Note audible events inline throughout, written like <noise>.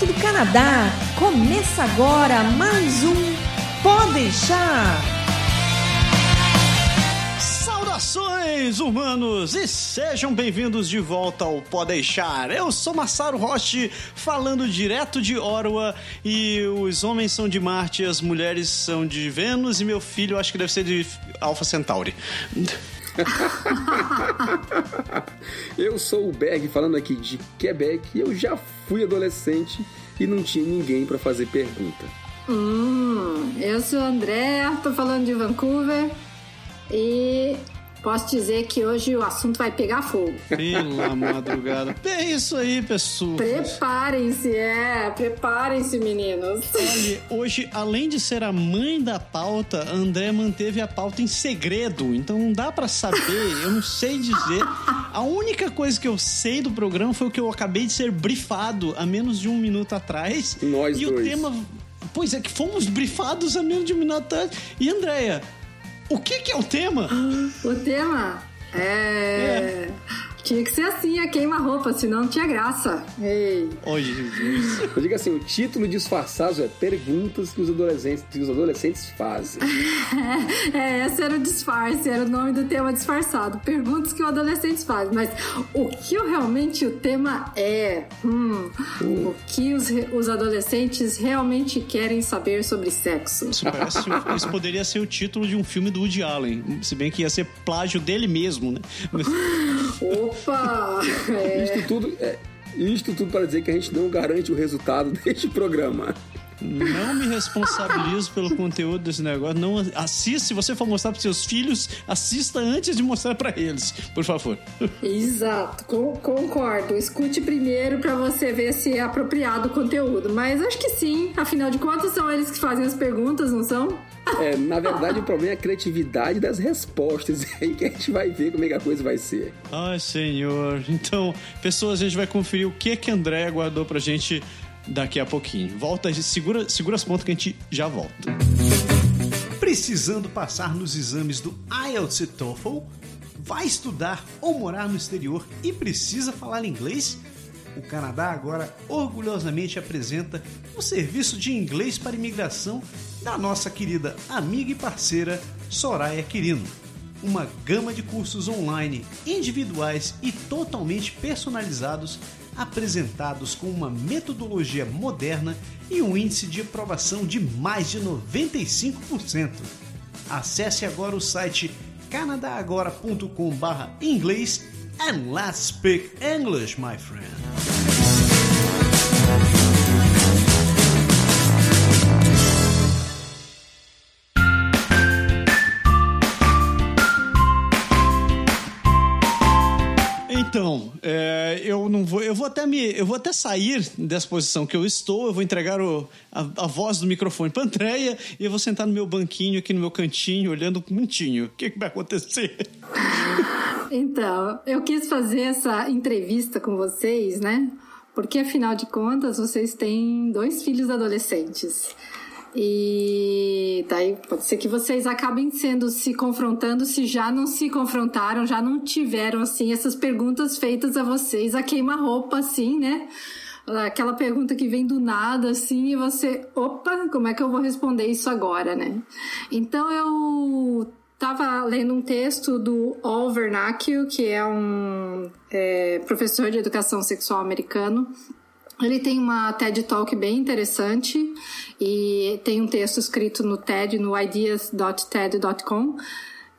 direto do Canadá. Começa agora mais um Pode deixar. Saudações, humanos, e sejam bem-vindos de volta ao Pode deixar. Eu sou Massaro Roche, falando direto de Orwa, e os homens são de Marte, as mulheres são de Vênus, e meu filho acho que deve ser de Alpha Centauri. <laughs> eu sou o Berg falando aqui de Quebec e eu já fui adolescente e não tinha ninguém para fazer pergunta. Hum, eu sou o André, tô falando de Vancouver e Posso dizer que hoje o assunto vai pegar fogo. Pela <laughs> madrugada. É isso aí, pessoal. Preparem-se, é. Preparem-se, meninos. Olha, hoje, além de ser a mãe da pauta, André manteve a pauta em segredo. Então não dá para saber, <laughs> eu não sei dizer. A única coisa que eu sei do programa foi o que eu acabei de ser brifado há menos de um minuto atrás. Nós e dois. o tema. Pois é, que fomos brifados há menos de um minuto atrás. E Andréia, o que, que é o tema? O tema é... é. Tinha que ser assim, a queima-roupa, senão não tinha graça. Ei. Oi, Jesus. Eu digo assim, o título disfarçado é Perguntas que os adolescentes, que os adolescentes fazem. <laughs> é, esse era o disfarce, era o nome do tema disfarçado. Perguntas que os adolescentes fazem. Mas o que realmente o tema é? Hum, hum. O que os, os adolescentes realmente querem saber sobre sexo? Isso, parece, isso poderia ser o título de um filme do Woody Allen. Se bem que ia ser plágio dele mesmo, né? Mas... Opa! É. Isto, tudo, é, isto tudo para dizer que a gente não garante o resultado <laughs> deste programa. Não me responsabilizo pelo conteúdo desse negócio. Não assista, se você for mostrar para seus filhos, assista antes de mostrar para eles, por favor. Exato, concordo. Escute primeiro para você ver se é apropriado o conteúdo. Mas acho que sim, afinal de contas são eles que fazem as perguntas, não são? É, na verdade, o problema é a criatividade das respostas. É <laughs> aí que a gente vai ver como é que a coisa vai ser. Ai, senhor. Então, pessoas, a gente vai conferir o que que André guardou pra gente daqui a pouquinho. Volta, segura, segura as pontas que a gente já volta. Precisando passar nos exames do IELTS e TOEFL? Vai estudar ou morar no exterior e precisa falar inglês? O Canadá agora orgulhosamente apresenta o serviço de inglês para imigração da nossa querida amiga e parceira Soraya Quirino. Uma gama de cursos online, individuais e totalmente personalizados apresentados com uma metodologia moderna e um índice de aprovação de mais de 95%. Acesse agora o site canadagora.com/inglês and let's speak English, my friend. Então, é, eu não vou, eu vou até me, eu vou até sair dessa posição que eu estou. Eu vou entregar o, a, a voz do microfone para Andréia e eu vou sentar no meu banquinho aqui no meu cantinho, olhando muito. O que, que vai acontecer? Então, eu quis fazer essa entrevista com vocês, né? Porque afinal de contas, vocês têm dois filhos adolescentes. E daí pode ser que vocês acabem sendo se confrontando se já não se confrontaram, já não tiveram assim essas perguntas feitas a vocês, a queima-roupa assim, né? Aquela pergunta que vem do nada assim e você, opa, como é que eu vou responder isso agora, né? Então eu estava lendo um texto do Al Vernacchio, que é um é, professor de educação sexual americano, ele tem uma TED Talk bem interessante e tem um texto escrito no TED, no ideas.ted.com.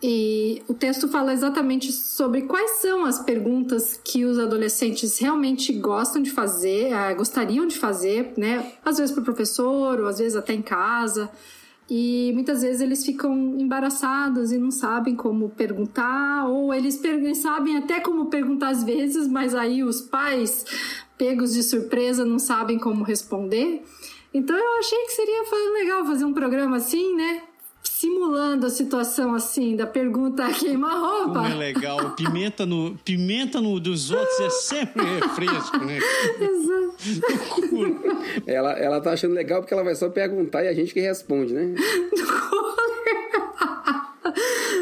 E o texto fala exatamente sobre quais são as perguntas que os adolescentes realmente gostam de fazer, eh, gostariam de fazer, né? Às vezes para o professor, ou às vezes até em casa. E muitas vezes eles ficam embaraçados e não sabem como perguntar, ou eles, sabem até como perguntar às vezes, mas aí os pais pegos de surpresa, não sabem como responder. Então eu achei que seria legal fazer um programa assim, né? Simulando a situação assim, da pergunta <laughs> queima-roupa. é legal. Pimenta no, pimenta no dos outros é sempre refresco, né? <laughs> Exato. ela, ela tá achando legal porque ela vai só perguntar e a gente que responde, né? <laughs>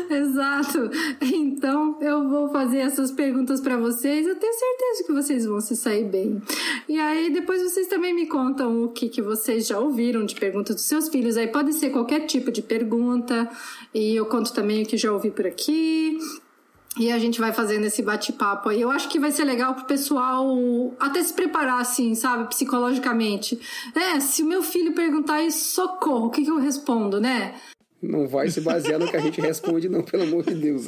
<laughs> Exato. Então eu vou fazer essas perguntas para vocês. Eu tenho certeza que vocês vão se sair bem. E aí depois vocês também me contam o que, que vocês já ouviram de perguntas dos seus filhos. Aí pode ser qualquer tipo de pergunta. E eu conto também o que já ouvi por aqui. E a gente vai fazendo esse bate-papo aí. Eu acho que vai ser legal pro pessoal até se preparar, assim, sabe, psicologicamente. É, se o meu filho perguntar isso, socorro, o que, que eu respondo, né? Não vai se basear no que a gente responde, não, pelo amor de Deus.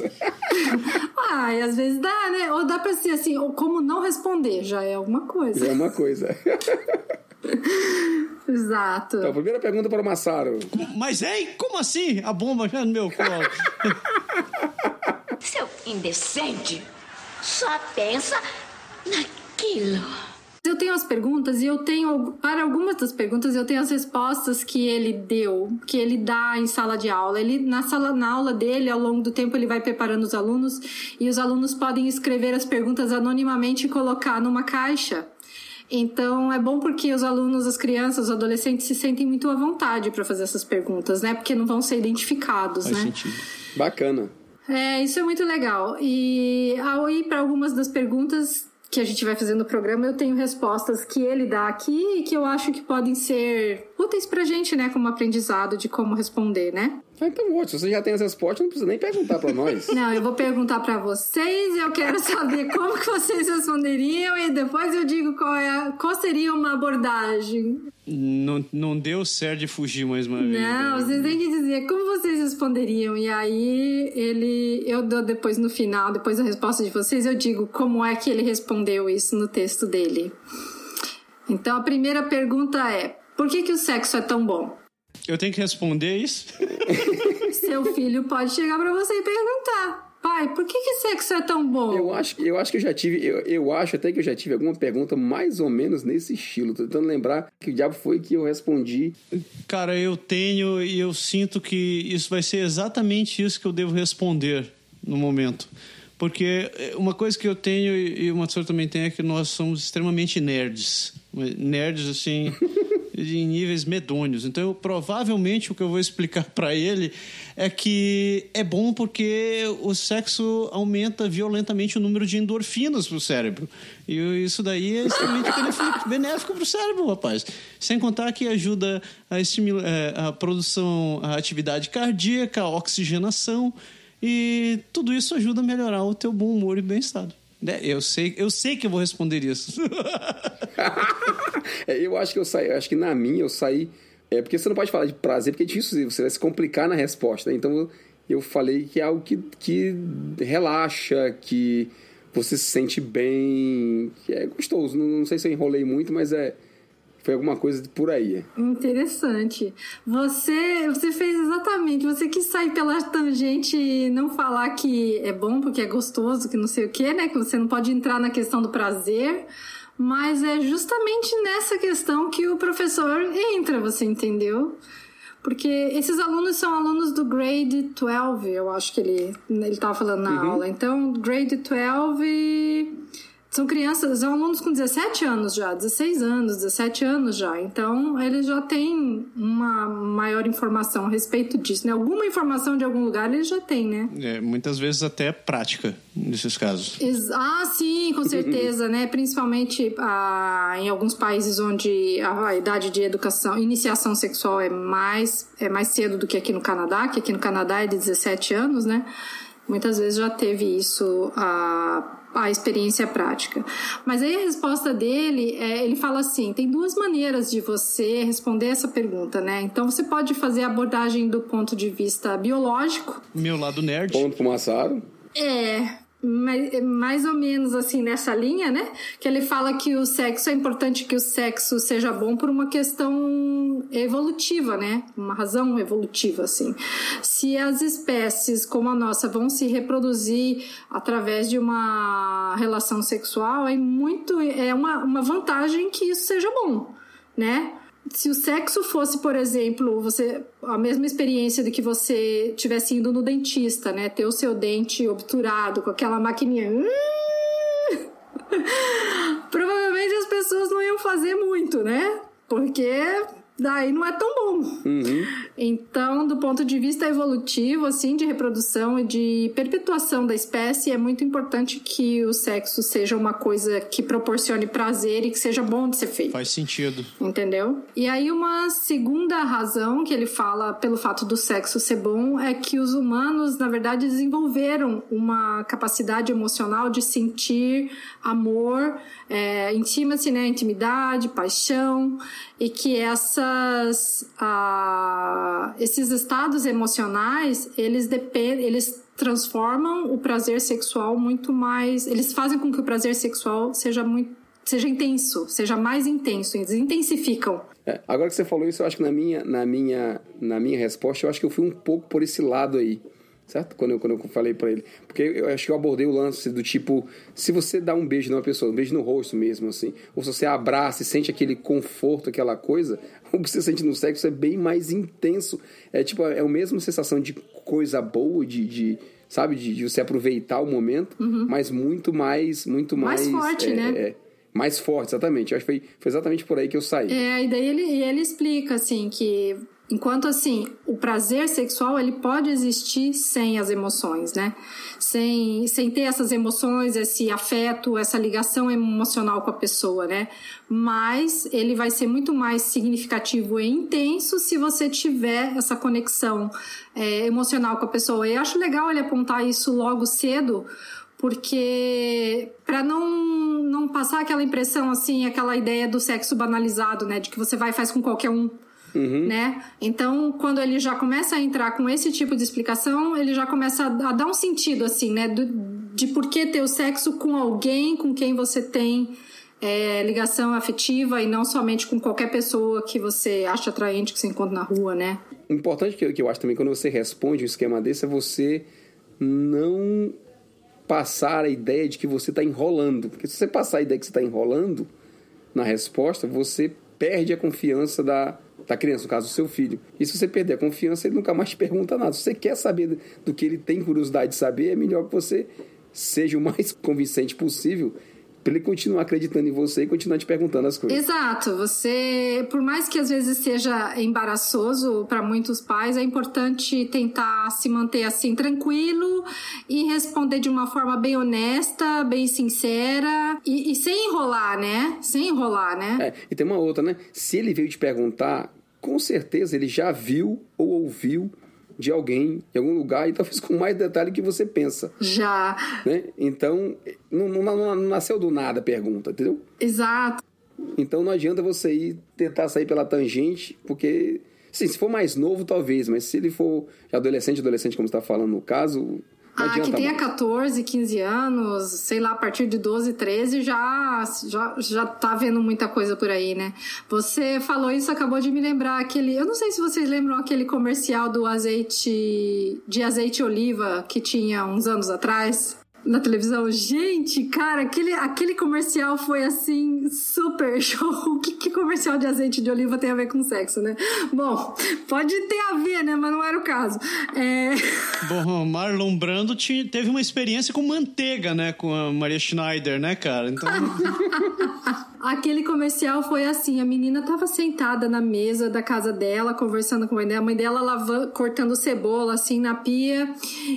ah, e às vezes dá, né? Ou dá pra ser assim, ou como não responder, já é alguma coisa. Já é uma coisa. Exato. Então, primeira pergunta para o Massaro. Mas, hein? Como assim? A bomba já no meu colo. Seu indecente só pensa naquilo. Eu tenho as perguntas e eu tenho, para algumas das perguntas, eu tenho as respostas que ele deu, que ele dá em sala de aula. Ele, na sala, na aula dele, ao longo do tempo, ele vai preparando os alunos e os alunos podem escrever as perguntas anonimamente e colocar numa caixa. Então é bom porque os alunos, as crianças, os adolescentes se sentem muito à vontade para fazer essas perguntas, né? Porque não vão ser identificados, Faz né? Sentido. Bacana. É, isso é muito legal. E ao ir para algumas das perguntas que a gente vai fazer no programa, eu tenho respostas que ele dá aqui e que eu acho que podem ser úteis pra gente, né, como aprendizado de como responder, né? Então, ótimo. Se você já tem as respostas, não precisa nem perguntar para nós. Não, eu vou perguntar para vocês, eu quero saber como que vocês responderiam e depois eu digo qual, é, qual seria uma abordagem. Não, não deu certo de fugir mais uma vez. Não, né? vocês têm que dizer como vocês responderiam. E aí ele. Eu dou depois no final, depois da resposta de vocês, eu digo como é que ele respondeu isso no texto dele. Então a primeira pergunta é: por que, que o sexo é tão bom? Eu tenho que responder isso? <laughs> Seu filho pode chegar para você e perguntar. Pai, por que, que sexo é tão bom? Eu acho, eu acho que eu já tive, eu, eu acho até que eu já tive alguma pergunta mais ou menos nesse estilo. Tô tentando lembrar que o diabo foi que eu respondi. Cara, eu tenho e eu sinto que isso vai ser exatamente isso que eu devo responder no momento. Porque uma coisa que eu tenho e o Matsuro também tem é que nós somos extremamente nerds. Nerds, assim, <laughs> em níveis medonhos. Então, eu, provavelmente, o que eu vou explicar <laughs> para ele é que é bom porque o sexo aumenta violentamente o número de endorfinas pro cérebro. E isso daí é extremamente <laughs> benéfico pro cérebro, rapaz. Sem contar que ajuda a, estimular, a produção, a atividade cardíaca, a oxigenação. E tudo isso ajuda a melhorar o teu bom humor e bem-estar. Eu sei, eu sei que eu vou responder isso. <laughs> é, eu acho que eu saí, acho que na minha eu saí. É porque você não pode falar de prazer, porque é difícil, você vai se complicar na resposta. Né? Então eu falei que é algo que, que relaxa, que você se sente bem, que é gostoso. Não, não sei se eu enrolei muito, mas é foi alguma coisa por aí. Interessante. Você, você fez exatamente. Você quis sair pela tangente e não falar que é bom porque é gostoso, que não sei o que, né? Que você não pode entrar na questão do prazer. Mas é justamente nessa questão que o professor entra, você entendeu? Porque esses alunos são alunos do grade 12, eu acho que ele ele estava falando na uhum. aula. Então, grade 12 são crianças, são alunos com 17 anos já, 16 anos, 17 anos já. Então, eles já têm uma maior informação a respeito disso, né? Alguma informação de algum lugar eles já têm, né? É, muitas vezes até prática nesses casos. Ah, sim, com certeza, né? Principalmente ah, em alguns países onde a, idade de educação, iniciação sexual é mais, é mais cedo do que aqui no Canadá, que aqui no Canadá é de 17 anos, né? Muitas vezes já teve isso a a experiência prática. Mas aí a resposta dele, é, ele fala assim: tem duas maneiras de você responder essa pergunta, né? Então você pode fazer a abordagem do ponto de vista biológico. Meu lado nerd. Ponto fumaçado. É, mais, ou menos assim nessa linha, né? Que ele fala que o sexo é importante que o sexo seja bom por uma questão evolutiva, né? Uma razão evolutiva, assim. Se as espécies como a nossa vão se reproduzir através de uma relação sexual, é muito é uma, uma vantagem que isso seja bom, né? Se o sexo fosse, por exemplo, você a mesma experiência de que você tivesse indo no dentista, né? Ter o seu dente obturado com aquela maquininha. <laughs> Provavelmente as pessoas não iam fazer muito, né? Porque daí não é tão bom. Uhum. Então, do ponto de vista evolutivo, assim, de reprodução e de perpetuação da espécie, é muito importante que o sexo seja uma coisa que proporcione prazer e que seja bom de ser feito. Faz sentido. Entendeu? E aí, uma segunda razão que ele fala pelo fato do sexo ser bom é que os humanos, na verdade, desenvolveram uma capacidade emocional de sentir amor, é, intima-se, né? Intimidade, paixão, e que essas, esses estados emocionais, eles dependem, eles transformam o prazer sexual muito mais, eles fazem com que o prazer sexual seja muito seja intenso, seja mais intenso, eles intensificam. É, agora que você falou isso, eu acho que na minha, na minha, na minha resposta, eu acho que eu fui um pouco por esse lado aí certo? Quando eu, quando eu falei para ele. Porque eu acho que eu abordei o lance do tipo, se você dá um beijo numa pessoa, um beijo no rosto mesmo, assim, ou se você abraça e sente aquele conforto, aquela coisa, <laughs> o que você sente no sexo é bem mais intenso. É tipo, é a mesma sensação de coisa boa, de, de sabe, de, de, você aproveitar o momento, uhum. mas muito mais, muito mais... Mais forte, é, né? É, mais forte, exatamente. Eu acho que foi, foi exatamente por aí que eu saí. É, e daí ele, ele explica, assim, que Enquanto assim, o prazer sexual ele pode existir sem as emoções, né? Sem, sem ter essas emoções, esse afeto, essa ligação emocional com a pessoa, né? Mas ele vai ser muito mais significativo e intenso se você tiver essa conexão é, emocional com a pessoa. E acho legal ele apontar isso logo cedo, porque para não não passar aquela impressão assim, aquela ideia do sexo banalizado, né, de que você vai e faz com qualquer um. Uhum. Né? Então, quando ele já começa a entrar com esse tipo de explicação, ele já começa a, a dar um sentido, assim, né? Do, de por que ter o sexo com alguém com quem você tem é, ligação afetiva e não somente com qualquer pessoa que você acha atraente, que você encontra na rua, né? Importante que, que eu acho também, quando você responde um esquema desse, é você não passar a ideia de que você está enrolando. Porque se você passar a ideia que você está enrolando na resposta, você perde a confiança da, da criança, no caso do seu filho. E se você perder a confiança, ele nunca mais te pergunta nada. Se você quer saber do que ele tem curiosidade de saber, é melhor que você seja o mais <laughs> convincente possível para ele continuar acreditando em você e continuar te perguntando as coisas. Exato. Você, por mais que às vezes seja embaraçoso para muitos pais, é importante tentar se manter assim tranquilo e responder de uma forma bem honesta, bem sincera e, e sem enrolar, né? Sem enrolar, né? É, e tem uma outra, né? Se ele veio te perguntar, com certeza ele já viu ou ouviu de alguém em algum lugar e talvez com mais detalhe que você pensa. Já. Né? Então, não, não, não nasceu do nada a pergunta, entendeu? Exato. Então não adianta você ir tentar sair pela tangente, porque sim, se for mais novo, talvez, mas se ele for adolescente, adolescente, como você está falando no caso, ah, que tenha 14, 15 anos, sei lá, a partir de 12, 13 já, já, já tá vendo muita coisa por aí, né? Você falou isso, acabou de me lembrar aquele. Eu não sei se vocês lembram aquele comercial do azeite. de azeite oliva que tinha uns anos atrás na televisão. Gente, cara, aquele, aquele comercial foi assim, super <laughs> show. O que, que comercial de azeite de oliva tem a ver com sexo, né? Bom, pode ter a ver, né? Mas não era o caso. É... <laughs> Bom, Marlon Brando teve uma experiência com manteiga, né? Com a Maria Schneider, né, cara? Então. <laughs> Aquele comercial foi assim: a menina tava sentada na mesa da casa dela, conversando com a mãe dela, a mãe dela lavando, cortando cebola assim na pia,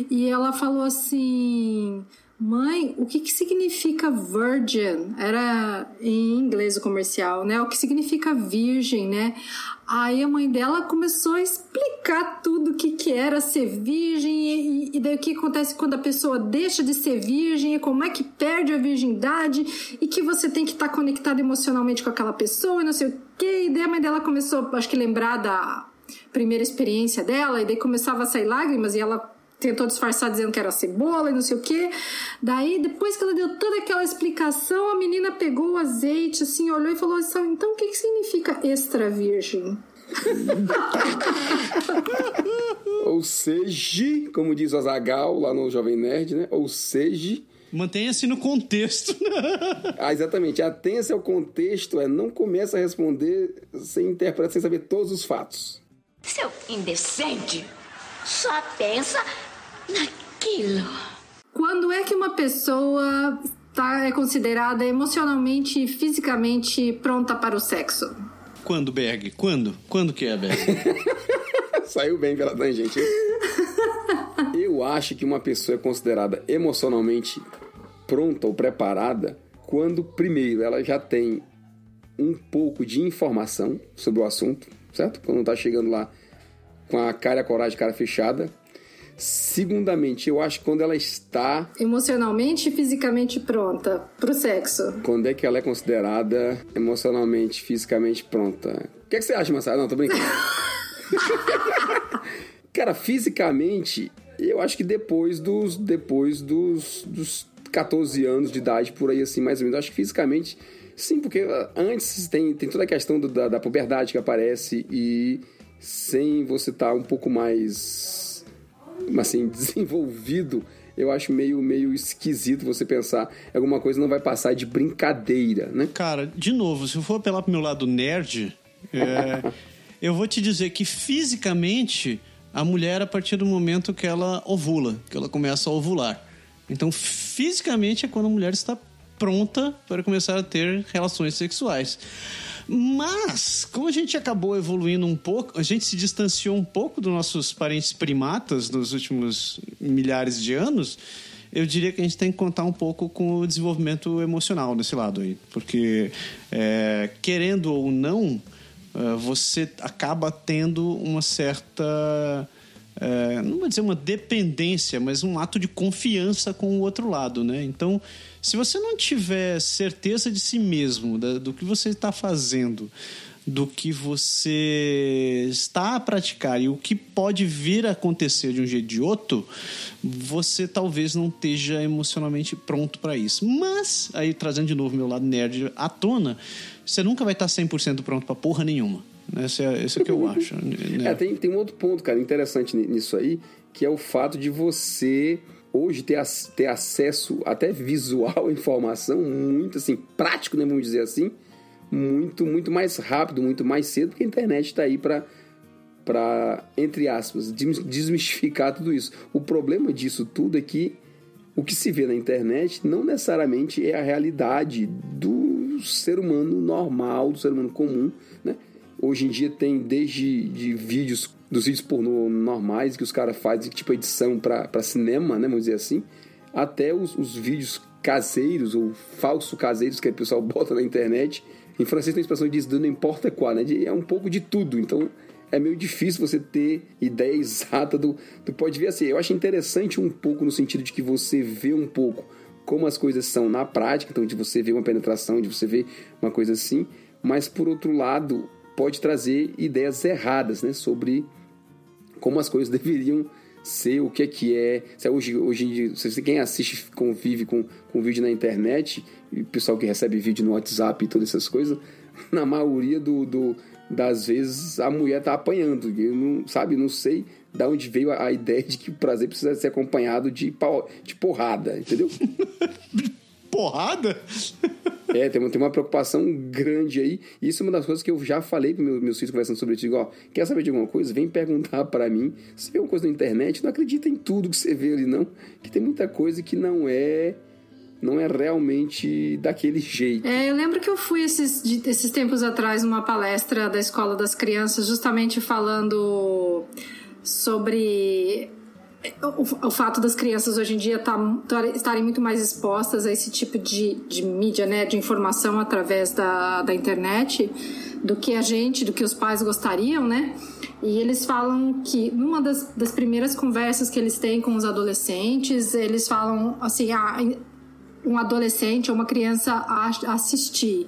e ela falou assim. Mãe, o que, que significa virgin? Era em inglês o comercial, né? O que significa virgem, né? Aí a mãe dela começou a explicar tudo o que, que era ser virgem e, e, daí o que acontece quando a pessoa deixa de ser virgem e como é que perde a virgindade e que você tem que estar tá conectado emocionalmente com aquela pessoa e não sei o que. E daí a mãe dela começou, acho que lembrar da primeira experiência dela e daí começava a sair lágrimas e ela tentou disfarçar dizendo que era cebola e não sei o que. Daí, depois que ela deu toda aquela explicação, a menina pegou o azeite, assim, olhou e falou assim: então o que, que significa extra virgem? <laughs> Ou seja, como diz o Azagal lá no Jovem Nerd, né? Ou seja. Mantenha-se no contexto. <laughs> ah, exatamente. Atenha-se ao contexto, é não começa a responder sem interpretar, sem saber todos os fatos. Seu indecente! Só pensa naquilo. Quando é que uma pessoa tá, é considerada emocionalmente e fisicamente pronta para o sexo? Quando, Berg? Quando? Quando que é, Berg? <laughs> Saiu bem pela tangente. <laughs> Eu acho que uma pessoa é considerada emocionalmente pronta ou preparada quando, primeiro, ela já tem um pouco de informação sobre o assunto, certo? Quando tá chegando lá com a cara e a coragem, cara fechada. Segundamente, eu acho que quando ela está. Emocionalmente e fisicamente pronta pro sexo. Quando é que ela é considerada emocionalmente, fisicamente pronta? O que, é que você acha, Massara? Não, tô brincando. <laughs> Cara, fisicamente, eu acho que depois dos. Depois dos, dos 14 anos de idade, por aí assim, mais ou menos. Eu acho que fisicamente. Sim, porque antes tem, tem toda a questão do, da, da puberdade que aparece e sem você estar tá um pouco mais <laughs> assim desenvolvido eu acho meio, meio esquisito você pensar alguma coisa não vai passar de brincadeira, né? Cara, de novo, se eu for apelar pro meu lado nerd, é, <laughs> eu vou te dizer que fisicamente a mulher, a partir do momento que ela ovula, que ela começa a ovular. Então, fisicamente é quando a mulher está pronta para começar a ter relações sexuais. Mas, como a gente acabou evoluindo um pouco, a gente se distanciou um pouco dos nossos parentes primatas nos últimos milhares de anos, eu diria que a gente tem que contar um pouco com o desenvolvimento emocional desse lado aí. Porque, é, querendo ou não, é, você acaba tendo uma certa. É, não vou dizer uma dependência, mas um ato de confiança com o outro lado, né? Então, se você não tiver certeza de si mesmo, da, do que você está fazendo, do que você está a praticar e o que pode vir a acontecer de um jeito ou de outro, você talvez não esteja emocionalmente pronto para isso. Mas, aí trazendo de novo meu lado nerd à tona, você nunca vai estar 100% pronto para porra nenhuma. Esse é, esse é o que eu <laughs> acho. Né? É, tem, tem um outro ponto, cara, interessante nisso aí, que é o fato de você hoje ter, ter acesso até visual à <laughs> informação muito assim, prático, né, vamos dizer assim, muito, muito mais rápido, muito mais cedo, porque a internet está aí para para entre aspas desmistificar tudo isso. O problema disso tudo é que o que se vê na internet não necessariamente é a realidade do ser humano normal, do ser humano comum, né? Hoje em dia tem desde de vídeos dos vídeos pornô normais que os caras fazem, tipo edição para cinema, né, vamos dizer assim, até os, os vídeos caseiros ou falso caseiros que o pessoal <laughs> bota na internet. Em francês tem uma expressão que diz não importa qual, né? É um pouco de tudo. Então é meio difícil você ter ideia <laughs> exata do, do pode ver assim. Eu acho interessante um pouco no sentido de que você vê um pouco como as coisas são na prática, então de você ver uma penetração, de você ver uma coisa assim, mas por outro lado, pode trazer ideias erradas né, sobre como as coisas <laughs> deveriam ser, o que é que é. Hoje, hoje quem assiste, convive com, com vídeo na internet, e o pessoal que recebe vídeo no WhatsApp e todas essas coisas, <laughs> na maioria do, do das vezes a mulher tá apanhando. Eu não, sabe, não sei da onde veio a, a <laughs> ideia de que o prazer precisa ser acompanhado de, de porrada, entendeu? Porrada? É, tem uma, tem uma preocupação grande aí. Isso é uma das coisas que eu já falei para meus, meus filhos conversando sobre isso. Digo, ó, quer saber de alguma coisa? Vem perguntar para mim. Se vê uma coisa na internet, não acredita em tudo que você vê ali, não. Que tem muita coisa que não é não é realmente daquele jeito. É, eu lembro que eu fui esses, esses tempos atrás numa palestra da Escola das Crianças, justamente falando sobre o, o, fato das crianças hoje em dia tá, tá, estarem muito mais expostas a esse tipo de, de mídia, né, de informação através da, da internet do que a gente, do que os pais gostariam, né? E eles falam que numa das, das primeiras conversas que eles têm com os adolescentes, eles falam assim, ah, um adolescente ou uma criança assistir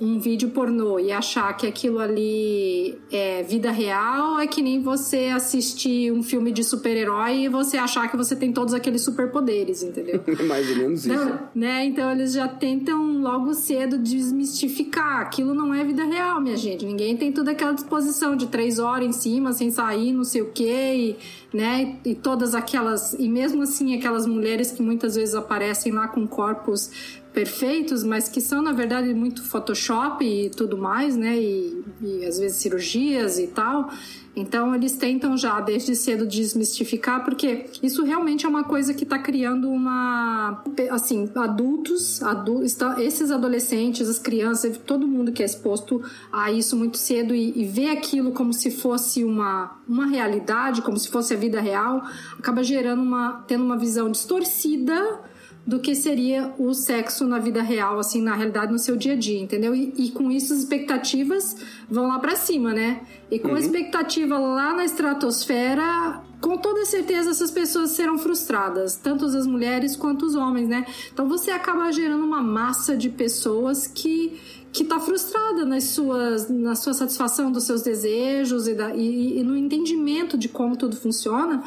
um vídeo pornô e achar que aquilo ali é vida real é que nem você assistir um filme de super-herói e você achar que você tem todos aqueles superpoderes, entendeu? <laughs> Mais ou menos isso. Então, né? Então eles já tentam logo cedo desmistificar. Aquilo não é vida real, minha gente. Ninguém tem toda aquela disposição de três horas em cima, sem sair, não sei o quê, e, né? E todas aquelas. E mesmo assim, aquelas mulheres que muitas vezes aparecem lá com corpos perfeitos, mas que são na verdade muito Photoshop e tudo mais, né? E, e às vezes cirurgias e tal. Então eles tentam já desde cedo desmistificar, porque isso realmente é uma coisa que está criando uma, assim, adultos, adultos, esses adolescentes, as crianças, todo mundo que é exposto a isso muito cedo e, e vê aquilo como se fosse uma, uma realidade, como se fosse a vida real, acaba gerando uma, tendo uma visão distorcida do que seria o sexo na vida real, assim, na realidade, no seu dia a dia, entendeu? E, e com isso as expectativas vão lá para cima, né? E com uhum. a expectativa lá na estratosfera, com toda certeza essas pessoas serão frustradas, tanto as mulheres quanto os homens, né? Então você acaba gerando uma massa de pessoas que que está frustrada nas suas, na sua satisfação dos seus desejos e, da, e, e no entendimento de como tudo funciona,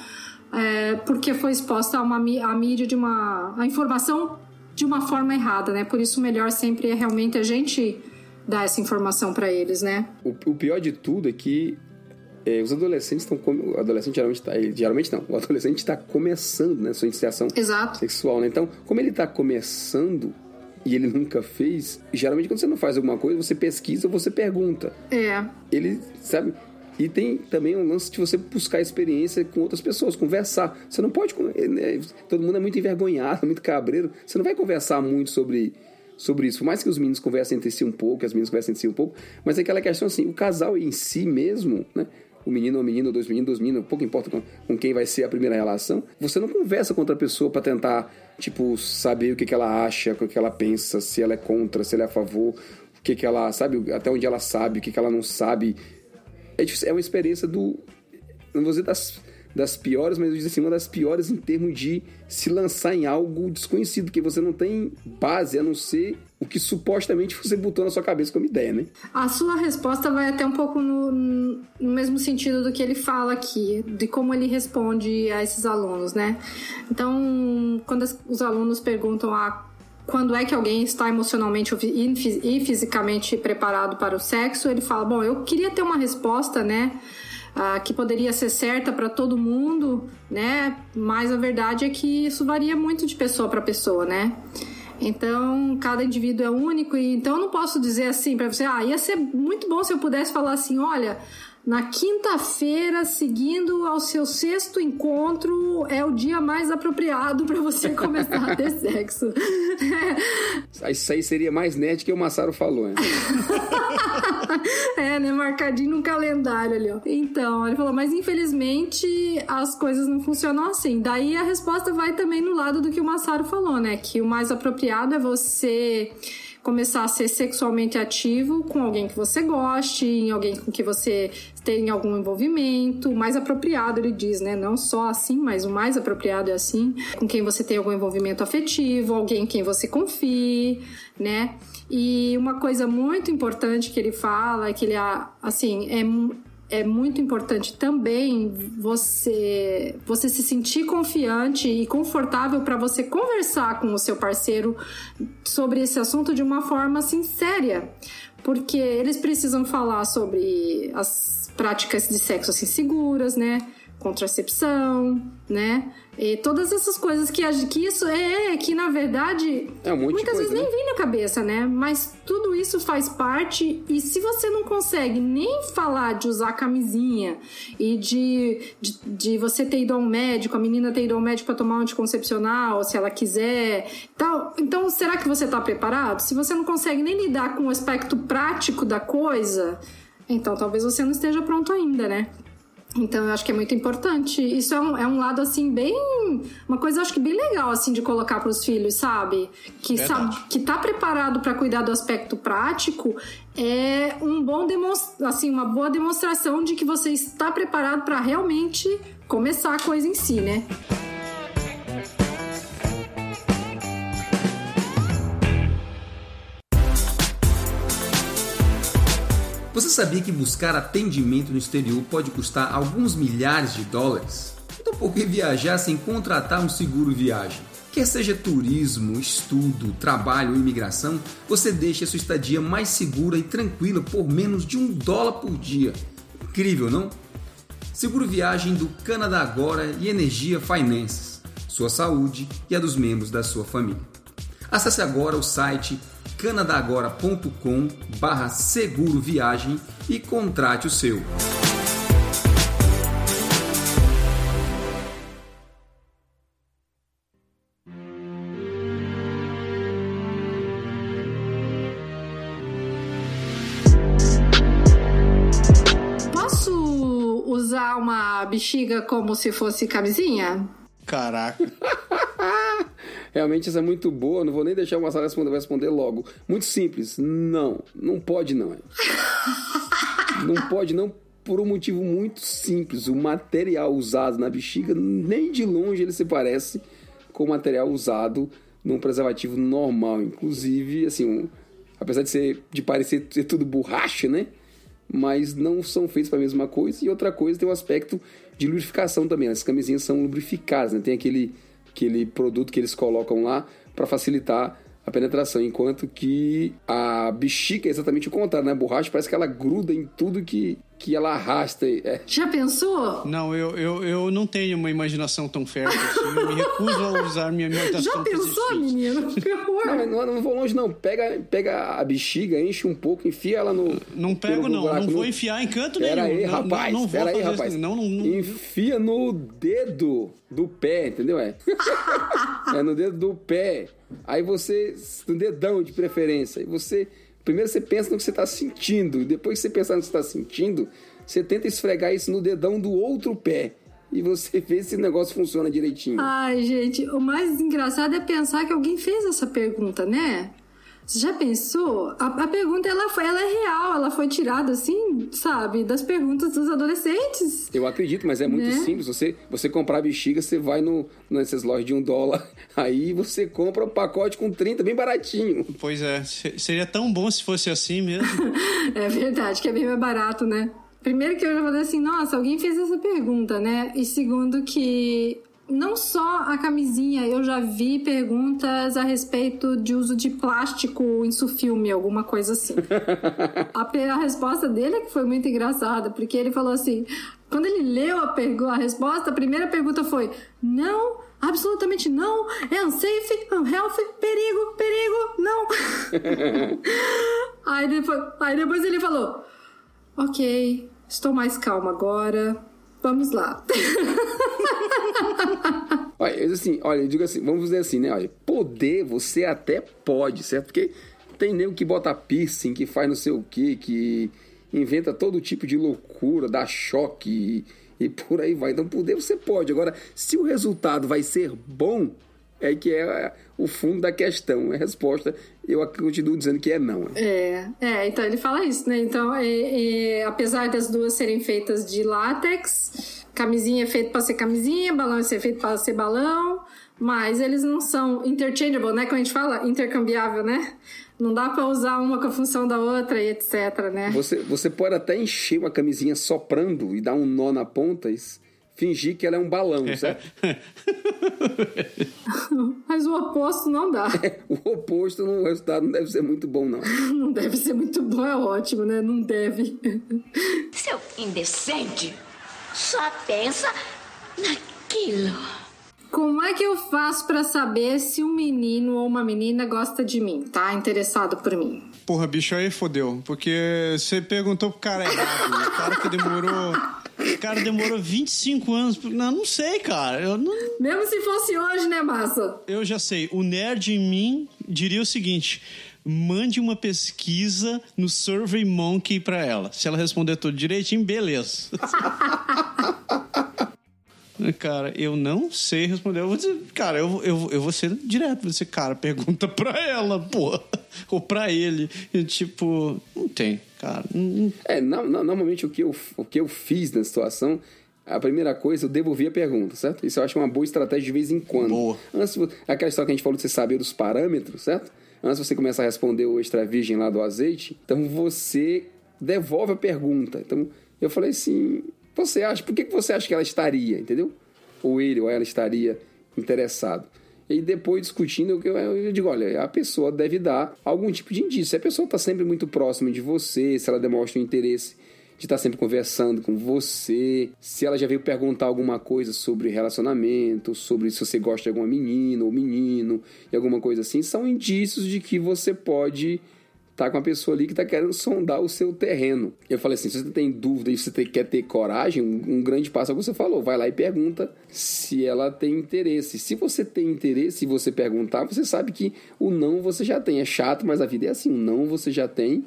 é, porque foi exposta a uma a mídia de uma a informação de uma forma errada, né? Por isso o melhor sempre é realmente a gente dar essa informação para eles, né? O, o, pior de tudo é que é, os adolescentes estão o adolescente geralmente está geralmente não o adolescente está começando né sua iniciação Exato. sexual né então como ele está começando e ele nunca fez geralmente quando você não faz alguma coisa você pesquisa ou você pergunta é ele sabe e tem também um lance de você buscar experiência com outras pessoas, conversar. Você não pode. Né, todo mundo é muito envergonhado, <laughs> muito cabreiro. Você não vai conversar muito sobre, sobre isso. Por mais que os meninos conversem entre si um pouco, as meninas conversem entre si um pouco, mas é aquela questão assim: o casal em si mesmo, né? O menino ou menino, dois meninos, dois meninos, pouco importa com, com, quem vai ser a primeira relação. Você não conversa com outra pessoa para tentar, tipo, saber o que, que ela acha, o que, que ela pensa, se ela é contra, se ela é a favor, o que, que ela sabe, até onde ela sabe, o que, que ela não sabe é, é uma experiência do. Não vou dizer das, das piores, mas eu digo assim, uma das piores em termos de se lançar em algo desconhecido, que você não tem base a não ser o que supostamente você botou na sua cabeça como ideia, né? A sua resposta vai até um pouco no, no mesmo sentido do que ele fala aqui, de como ele responde a esses alunos, né? Então, quando os alunos perguntam a ah, quando é que alguém está emocionalmente e fisicamente preparado para o sexo, ele fala: Bom, eu queria ter uma resposta, né? Uh, que poderia ser certa para todo mundo, né? Mas a verdade é que isso varia muito de pessoa para pessoa, né? Então, cada indivíduo é único e então eu não posso dizer assim para você, ah, ia ser muito bom se eu pudesse falar assim, olha, na quinta-feira, seguindo ao seu sexto encontro, é o dia mais apropriado para você <laughs> começar a ter sexo. Isso aí seria mais net que o Massaro falou, né? <laughs> é, né? Marcadinho no calendário ali, ó. Então, ele falou, mas infelizmente as coisas não funcionam assim. Daí a resposta vai também no lado do que o Massaro falou, né? Que o mais apropriado é você começar a ser sexualmente ativo com alguém que você goste, em alguém com que você tenha algum envolvimento, o mais apropriado, ele diz, né? Não só assim, mas o mais apropriado é assim, com quem você tem algum envolvimento afetivo, alguém em quem você confie, né? E uma coisa muito importante que ele fala é que ele, assim, é é muito importante também você você se sentir confiante e confortável para você conversar com o seu parceiro sobre esse assunto de uma forma sincera, porque eles precisam falar sobre as práticas de sexo assim seguras, né? Contracepção, né? E todas essas coisas que, que isso é, que na verdade é um muitas vezes né? nem vem na cabeça, né? Mas tudo isso faz parte e se você não consegue nem falar de usar camisinha e de, de, de você ter ido ao médico, a menina ter ido ao médico para tomar um anticoncepcional, se ela quiser, tal, então será que você está preparado? Se você não consegue nem lidar com o aspecto prático da coisa, então talvez você não esteja pronto ainda, né? Então, eu acho que é muito importante. Isso é um, é um lado, assim, bem. Uma coisa, acho que bem legal, assim, de colocar para os filhos, sabe? Que, sabe, que tá preparado para cuidar do aspecto prático é um bom assim, uma boa demonstração de que você está preparado para realmente começar a coisa em si, né? Sabia que buscar atendimento no exterior pode custar alguns milhares de dólares? Então por que viajar sem contratar um seguro viagem? Quer seja turismo, estudo, trabalho ou imigração, você deixa a sua estadia mais segura e tranquila por menos de um dólar por dia. Incrível, não? Seguro viagem do Canadá Agora e Energia Finances. Sua saúde e a dos membros da sua família. Acesse agora o site canadagora.com barra seguro viagem e contrate o seu. Posso usar uma bexiga como se fosse camisinha? Caraca. <laughs> Realmente essa é muito boa, não vou nem deixar o Marcelo responder, vai responder logo. Muito simples. Não, não pode não. não pode não por um motivo muito simples. O material usado na bexiga, nem de longe ele se parece com o material usado num preservativo normal. Inclusive, assim, um, apesar de ser de parecer ser tudo borracha, né? Mas não são feitos para a mesma coisa. E outra coisa tem o um aspecto de lubrificação também. As camisinhas são lubrificadas, né? Tem aquele aquele produto que eles colocam lá para facilitar a penetração, enquanto que a bexiga é exatamente o contrário, né? A borracha parece que ela gruda em tudo que, que ela arrasta. É. Já pensou? Não, eu, eu, eu não tenho uma imaginação tão fértil assim. Eu me recuso a usar minha imaginação. Já pensou, menino? <laughs> Que horror! Não, não, não vou longe, não. Pega, pega a bexiga, enche um pouco, enfia ela no. Não pego, não. Buraco. Não vou enfiar em canto pera nenhum. Aí, rapaz, não, não, pera aí, rapaz. Não, não, não, Enfia no dedo do pé, entendeu? É, <laughs> é no dedo do pé. Aí você, no dedão de preferência, e você. Primeiro você pensa no que você está sentindo, depois que você pensar no que você está sentindo, você tenta esfregar isso no dedão do outro pé. E você vê se o negócio funciona direitinho. Ai, gente, o mais engraçado é pensar que alguém fez essa pergunta, né? Você já pensou? A, a, pergunta ela, foi, ela é real, ela foi tirada assim, sabe, das perguntas dos adolescentes. Eu acredito, mas é muito né? simples. Você, você comprar bexiga, você vai no, nessas lojas de um dólar, <laughs> aí você compra o um pacote com 30, bem baratinho. Pois é, seria tão bom se fosse assim mesmo. <laughs> é verdade, que é bem mais barato, né? Primeiro que eu já falei assim, nossa, alguém fez essa pergunta, né? E segundo que não só a camisinha, eu já vi perguntas a respeito de uso de plástico em sufilme, alguma coisa assim. <laughs> a, a, resposta dele é que foi muito engraçada, porque ele falou assim: quando ele leu a, a resposta, a primeira pergunta foi: não, absolutamente não, é unsafe, unhealthy, perigo, perigo, não. <laughs> aí, depois, aí depois ele falou: ok, estou mais calma agora, vamos lá. <laughs> olha, assim, olha, eu digo assim, vamos dizer assim, né? Olha, poder você até pode, certo? Porque tem nego que bota piercing, que faz não sei o que, que inventa todo tipo de loucura, dá choque e, e por aí vai. Então, poder você pode. Agora, se o resultado vai ser bom, é que é o fundo da questão. A resposta, eu continuo dizendo que é não. É, é então ele fala isso, né? Então, é, é, apesar das duas serem feitas de látex, Camisinha é feito para ser camisinha, balão é feito para ser balão, mas eles não são interchangeable, né? Como a gente fala, intercambiável, né? Não dá para usar uma com a função da outra e etc, né? Você, você pode até encher uma camisinha soprando e dar um nó na ponta e fingir que ela é um balão, certo? <laughs> Mas o oposto não dá. É, o oposto, o resultado não deve ser muito bom, não. <laughs> Não deve ser muito bom, é ótimo, né? Não deve. Seu indecente! Só pensa naquilo. Como é que eu faço para saber se um menino ou uma menina gosta de mim, tá? Interessado por mim? Porra, bicho, aí fodeu. Porque você perguntou pro cara errado. o cara que demorou. O cara demorou 25 anos. Não, não sei, cara. Eu não... Mesmo se fosse hoje, né, Massa? Eu já sei. O nerd em mim diria o seguinte: mande uma pesquisa no Survey Monkey para ela. Se ela responder tudo direitinho, beleza. <laughs> Cara, eu não sei responder. Eu vou dizer, cara, eu, eu, eu vou ser direto. Vou dizer, cara, pergunta pra ela, pô. Ou pra ele. E, tipo, não tem, cara. É, não, não, normalmente o que, eu, o que eu fiz na situação a primeira coisa, eu devolvi a pergunta, certo? Isso eu acho uma boa estratégia de vez em quando. Boa. Antes, aquela história que a gente falou de você saber dos parâmetros, certo? Antes você começar a responder o extra virgem lá do azeite, então você devolve a pergunta. Então eu falei assim: você acha, por que você acha que ela estaria, entendeu? Ou ele ou ela estaria interessado. E depois discutindo, eu digo: olha, a pessoa deve dar algum tipo de indício. Se a pessoa está sempre muito próxima de você, se ela demonstra um interesse de estar sempre conversando com você, se ela já veio perguntar alguma coisa sobre relacionamento, sobre se você gosta de alguma menina ou menino, e alguma coisa assim, são indícios de que você pode tá com uma pessoa ali que tá querendo sondar o seu terreno. Eu falei assim, se você tem dúvida e você quer ter coragem, um, grande passo é o que você falou, vai lá e pergunta se ela tem interesse. Se você tem interesse e você perguntar, você sabe que o não você já tem. É chato, mas a vida é assim, o não você já tem.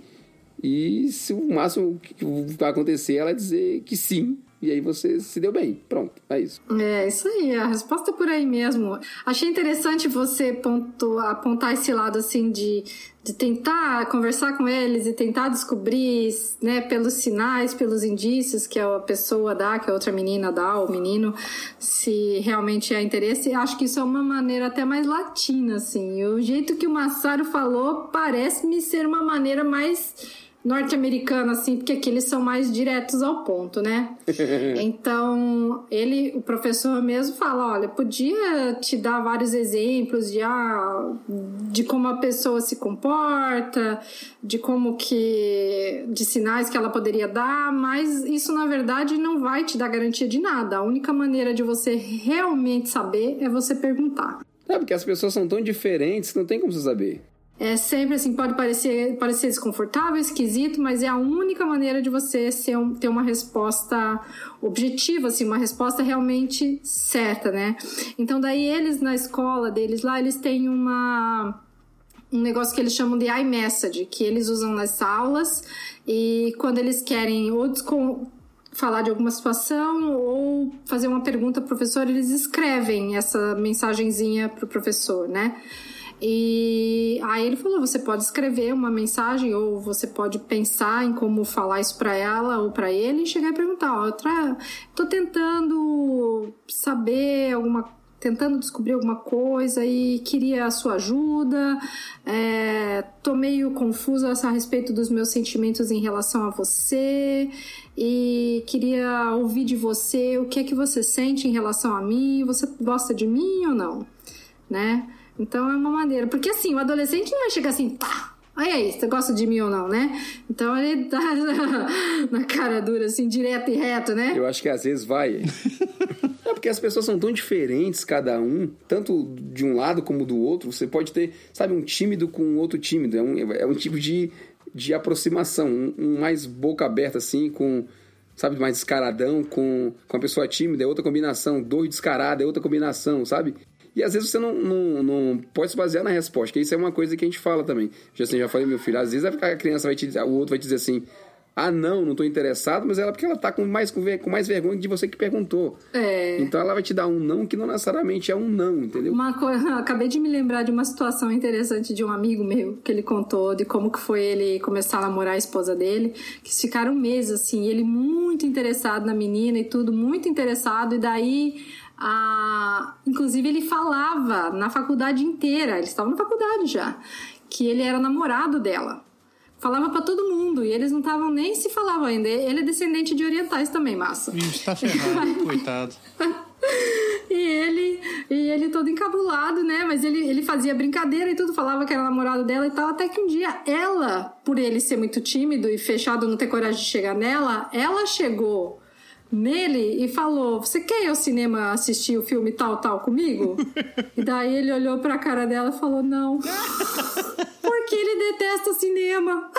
E se o máximo que vai acontecer é ela dizer que sim, e aí você se deu bem. Pronto, é isso. É, isso aí, a resposta é por aí mesmo. Achei interessante você ponto, apontar esse lado assim de, de tentar conversar com eles e tentar descobrir, né, pelos sinais, pelos indícios que a pessoa dá, que a outra menina dá, ou menino, se realmente é interesse. Acho que isso é uma maneira até mais latina, assim. O jeito que o Massaro falou parece-me ser uma maneira mais norte-americano, assim, porque aqui eles são mais diretos ao ponto, né? <laughs> então, ele, o professor mesmo fala, olha, podia te dar vários exemplos de, ah, de como a pessoa se comporta, de como que, de sinais que ela poderia dar, mas isso, na verdade, não vai te dar garantia de nada. A única maneira de você realmente saber é você perguntar. É, porque as pessoas são tão diferentes, não tem como você saber. É sempre assim, pode parecer, parecer desconfortável, esquisito, mas é a única maneira de você ser um, ter uma resposta objetiva, assim, uma resposta realmente certa, né? Então, daí eles na escola deles lá, eles têm uma um negócio que eles chamam de iMessage, que eles usam nas aulas e quando eles querem ou falar de alguma situação ou fazer uma pergunta pro professor, eles escrevem essa mensagenzinha pro professor, né? E aí ele falou: você pode escrever uma mensagem ou você pode pensar em como falar isso para ela ou para ele e chegar e perguntar: ó, tô tentando saber alguma tentando descobrir alguma coisa e queria a sua ajuda. É, tô meio confusa a respeito dos meus sentimentos em relação a você e queria ouvir de você o que é que você sente em relação a mim. Você gosta de mim ou não, né? Então é uma maneira. Porque assim, o adolescente não vai chegar assim, pá, Olha aí, você gosta de mim ou não, né? Então ele tá <laughs> na cara dura, assim, direto e reto, né? Eu acho que às vezes vai. <laughs> é porque as pessoas são tão diferentes, cada um, tanto de um lado como do outro. Você pode ter, sabe, um tímido com outro tímido. É um, é um tipo de, de aproximação. Um, um mais boca aberta, assim, com sabe, mais descaradão com, com a pessoa tímida, é outra combinação, dois descarados, é outra combinação, sabe? E às vezes você não, não, não pode se basear na resposta, que isso é uma coisa que a gente fala também. Já, assim, já falei, meu filho, às vezes a criança vai te dizer, o outro vai te dizer assim, ah, não, não estou interessado, mas ela porque ela tá com mais, com, com mais vergonha de você que perguntou. É. Então ela vai te dar um não que não necessariamente é um não, entendeu? Uma coisa, <laughs> acabei de me lembrar de uma situação interessante de um amigo meu que ele contou de como que foi ele começar a namorar a esposa dele, que ficaram meses assim, ele muito interessado na menina e tudo, muito interessado, e daí Inclusive, ele falava na faculdade inteira, eles estavam na faculdade já, que ele era namorado dela. Falava para todo mundo e eles não estavam nem se falavam ainda. Ele é descendente de orientais também, massa. Ixi, tá ferrado, <laughs> coitado. e ele, e ele todo encabulado, né? Mas ele, ele fazia brincadeira e tudo, falava que era namorado dela e tal. Até que um dia ela, por ele ser muito tímido e fechado, não ter coragem de chegar nela, ela chegou nele e falou: Você quer ir ao cinema assistir o filme tal, tal comigo? <laughs> e daí ele olhou pra cara dela e falou: Não. <laughs> Porque ele detesta cinema.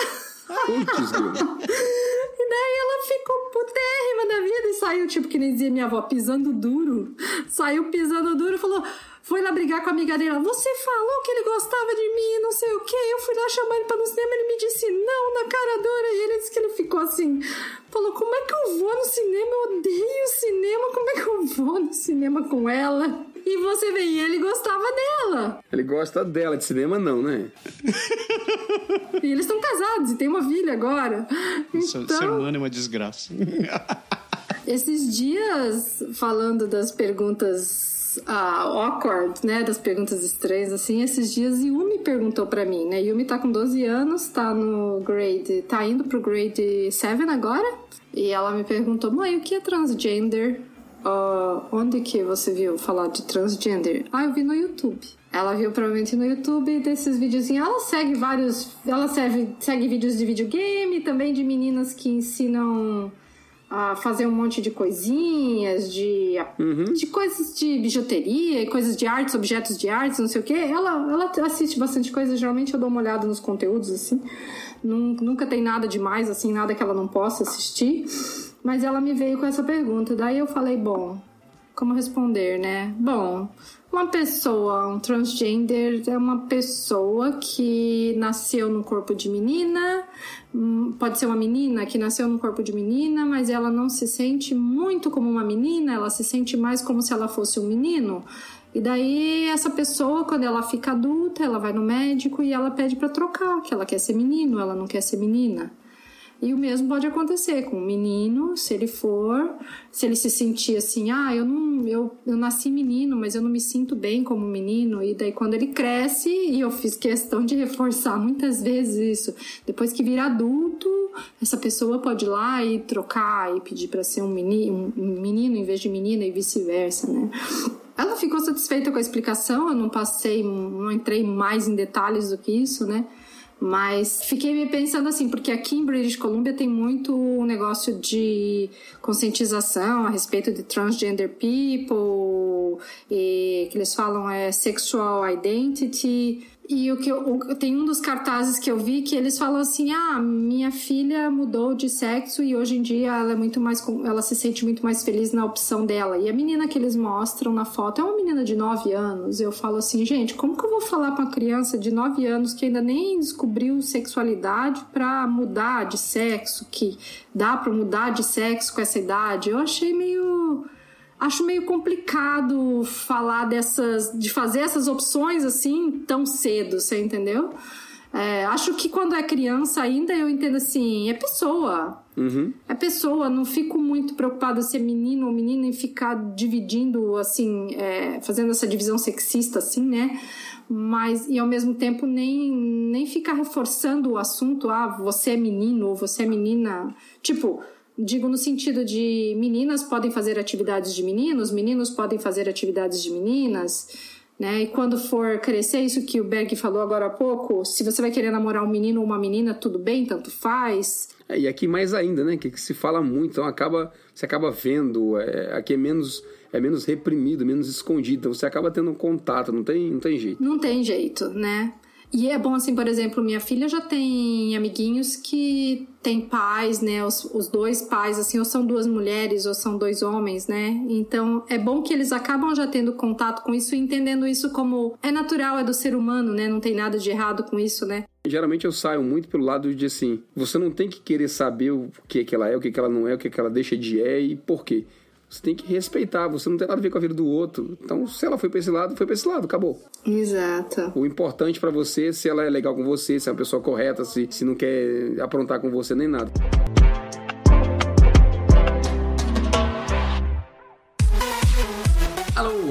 Putz, e daí ela ficou putérrima da vida e saiu, tipo, que nem dizia minha avó, pisando duro. Saiu pisando duro e falou: foi lá brigar com a amiga dela. Você falou que ele gostava de mim, não sei o que. Eu fui lá chamar ele para no cinema, ele me disse não na cara dura. E ele disse que ele ficou assim. Falou: Como é que eu vou no cinema? Eu odeio cinema. Como é que eu vou no cinema com ela? E você vê, ele gostava dela. Ele gosta dela, de cinema não, né? e eles estão casados e tem uma filha agora. Então... Ser humano é uma desgraça. Esses dias, falando das perguntas uh, awkward, né, das perguntas estranhas, assim, esses dias Yumi perguntou para mim, né, Yumi tá com 12 anos, tá no grade, tá indo pro grade 7 agora, e ela me perguntou, mãe, o que é transgender? Uh, onde que você viu falar de transgender? Ah, eu vi no YouTube. Ela viu provavelmente no YouTube desses videozinhos. Ela segue vários. Ela segue, segue vídeos de videogame, também de meninas que ensinam a fazer um monte de coisinhas, de, uhum. de coisas de bijuteria, coisas de artes, objetos de artes, não sei o que. Ela, ela assiste bastante coisa, geralmente eu dou uma olhada nos conteúdos, assim. Nunca tem nada demais, assim, nada que ela não possa assistir. Mas ela me veio com essa pergunta. Daí eu falei, bom, como responder, né? Bom, uma pessoa, um transgender, é uma pessoa que nasceu no corpo de menina, pode ser uma menina que nasceu no corpo de menina, mas ela não se sente muito como uma menina, ela se sente mais como se ela fosse um menino. E daí essa pessoa, quando ela fica adulta, ela vai no médico e ela pede para trocar, que ela quer ser menino, ela não quer ser menina. E o mesmo pode acontecer com o menino, se ele for, se ele se sentir assim, ah, eu não, eu, eu nasci menino, mas eu não me sinto bem como menino. E daí quando ele cresce, e eu fiz questão de reforçar muitas vezes isso, depois que vira adulto, essa pessoa pode ir lá e trocar e pedir para ser um menino, um menino em vez de menina e vice-versa, né? Ela ficou satisfeita com a explicação, eu não passei, não entrei mais em detalhes do que isso, né? Mas fiquei me pensando assim, porque aqui em British Columbia tem muito negócio de conscientização a respeito de transgender people, e que eles falam é sexual identity, e o que eu, tem um dos cartazes que eu vi que eles falam assim: "Ah, minha filha mudou de sexo e hoje em dia ela é muito mais ela se sente muito mais feliz na opção dela". E a menina que eles mostram na foto é uma menina de 9 anos. Eu falo assim: "Gente, como que eu vou falar para uma criança de 9 anos que ainda nem descobriu sexualidade para mudar de sexo, que dá para mudar de sexo com essa idade?". Eu achei meio acho meio complicado falar dessas, de fazer essas opções assim tão cedo, você entendeu? É, acho que quando é criança ainda eu entendo assim, é pessoa. Uhum. É pessoa, não fico muito preocupada se é menino ou menina em ficar dividindo, assim, é, fazendo essa divisão sexista, assim, né? Mas, e ao mesmo tempo, nem, nem ficar reforçando o assunto, ah, você é menino ou você é menina. Tipo, Digo no sentido de meninas podem fazer atividades de meninos, meninos podem fazer atividades de meninas, né? E quando for crescer, isso que o Berg falou agora há pouco, se você vai querer namorar um menino ou uma menina, tudo bem, tanto faz. É, e aqui mais ainda, né? Que, que, se fala muito, então acaba, você acaba vendo, é, aqui é menos é menos reprimido, menos escondido, então você acaba tendo um contato, não tem, não tem jeito. Não tem jeito, né? E é bom, assim, por exemplo, minha filha já tem amiguinhos que tem pais, né? Os, os, dois pais, assim, ou são duas mulheres ou são dois homens, né? Então é bom que eles acabam já tendo contato com isso e entendendo isso como é natural, é do ser humano, né? Não tem nada de errado com isso, né? Geralmente eu saio muito pelo lado de assim, você não tem que querer saber o que, que ela é, o que, que ela não é, o que, que ela deixa de é e por quê. Você tem que respeitar, você não tem nada a ver com a vida do outro. Então, se ela foi pra esse lado, foi pra esse lado, acabou. Exato. O importante para você, se ela é legal com você, se é uma pessoa correta, se, se não quer aprontar com você nem nada.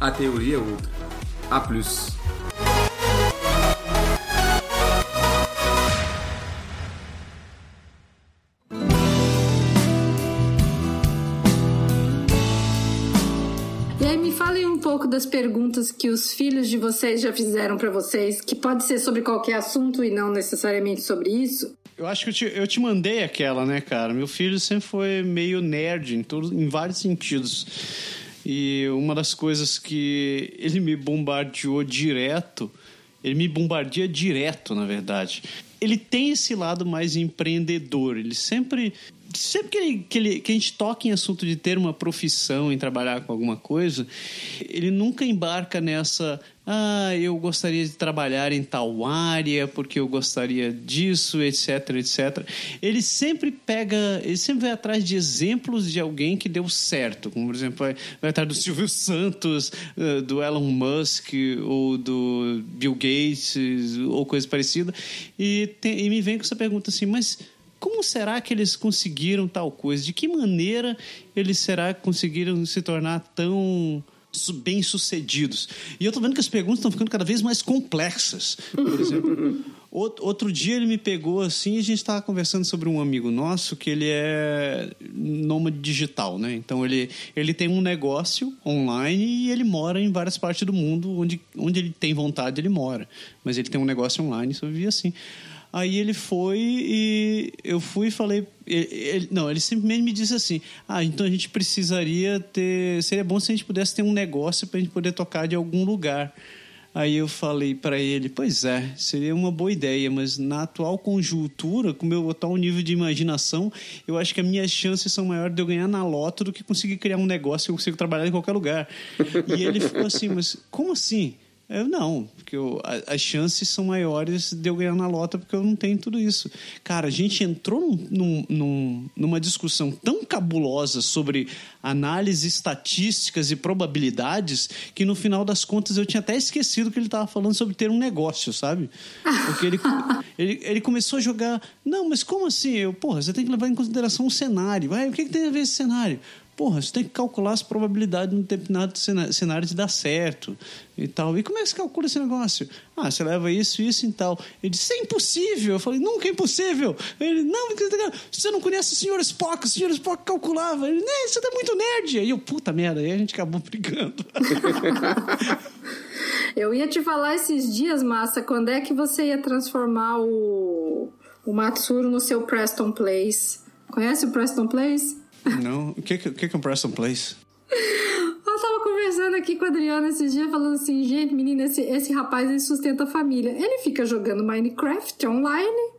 a teoria é outra. A plus. E aí me falem um pouco das perguntas que os filhos de vocês já fizeram para vocês, que pode ser sobre qualquer assunto e não necessariamente sobre isso. Eu acho que eu te, eu te mandei aquela, né, cara? Meu filho sempre foi meio nerd em, tudo, em vários sentidos. E uma das coisas que ele me bombardeou direto, ele me bombardeia direto, na verdade. Ele tem esse lado mais empreendedor. Ele sempre sempre que, ele, que, ele, que a gente toca em assunto de ter uma profissão, em trabalhar com alguma coisa, ele nunca embarca nessa ah, eu gostaria de trabalhar em tal área porque eu gostaria disso, etc, etc. Ele sempre pega, ele sempre vai atrás de exemplos de alguém que deu certo, como por exemplo, vai, atrás do Silvio Santos, uh, do Elon Musk ou do Bill Gates ou coisa parecida, e, tem, e me vem com essa pergunta assim, mas como será que eles conseguiram tal coisa? De que maneira eles será conseguiram se tornar tão bem-sucedidos. E eu tô vendo que as perguntas estão ficando cada vez mais complexas. Por exemplo, <laughs> outro dia ele me pegou assim e a gente estava conversando sobre um amigo nosso que ele é nômade digital, né? Então ele, ele tem um negócio online e ele mora em várias partes do mundo onde, onde ele tem vontade, ele mora. Mas ele tem um negócio online, só vivia assim. Aí ele foi e eu fui e falei. Ele, não, ele simplesmente me disse assim: Ah, então a gente precisaria ter. Seria bom se a gente pudesse ter um negócio para a gente poder tocar de algum lugar. Aí eu falei para ele: Pois é, seria uma boa ideia, mas na atual conjuntura, com o meu atual nível de imaginação, eu acho que as minhas chances são maiores de eu ganhar na loto do que conseguir criar um negócio que eu consigo trabalhar em qualquer lugar. e ele ficou assim: Mas como assim? Eu não, porque eu, as chances são maiores de eu ganhar na lota porque eu não tenho tudo isso. Cara, a gente entrou num, num, numa discussão tão cabulosa sobre análise estatísticas e probabilidades que no final das contas eu tinha até esquecido que ele estava falando sobre ter um negócio, sabe? Porque ele, <laughs> ele, ele começou a jogar. Não, mas como assim? Eu, porra, você tem que levar em consideração o cenário. Vai, o que, que tem a ver esse cenário? Porra, você tem que calcular as probabilidades no determinado cenário de dar certo e tal. E como é que você calcula esse negócio? Ah, você leva isso, isso e tal. Ele disse, é impossível. Eu falei, nunca é impossível. Ele, não, você não conhece o Sr. Spock, o Sr. Spock calculava. Ele, né, você tá muito nerd. Aí eu, puta merda, aí a gente acabou brigando. <laughs> eu ia te falar esses dias, Massa, quando é que você ia transformar o, o Matsuro no seu Preston Place? Conhece o Preston Place? Não. O que, que, que é um Preston Place? Eu tava conversando aqui com a Adriana esses dias, falando assim, gente, menina, esse, esse rapaz ele sustenta a família. Ele fica jogando Minecraft online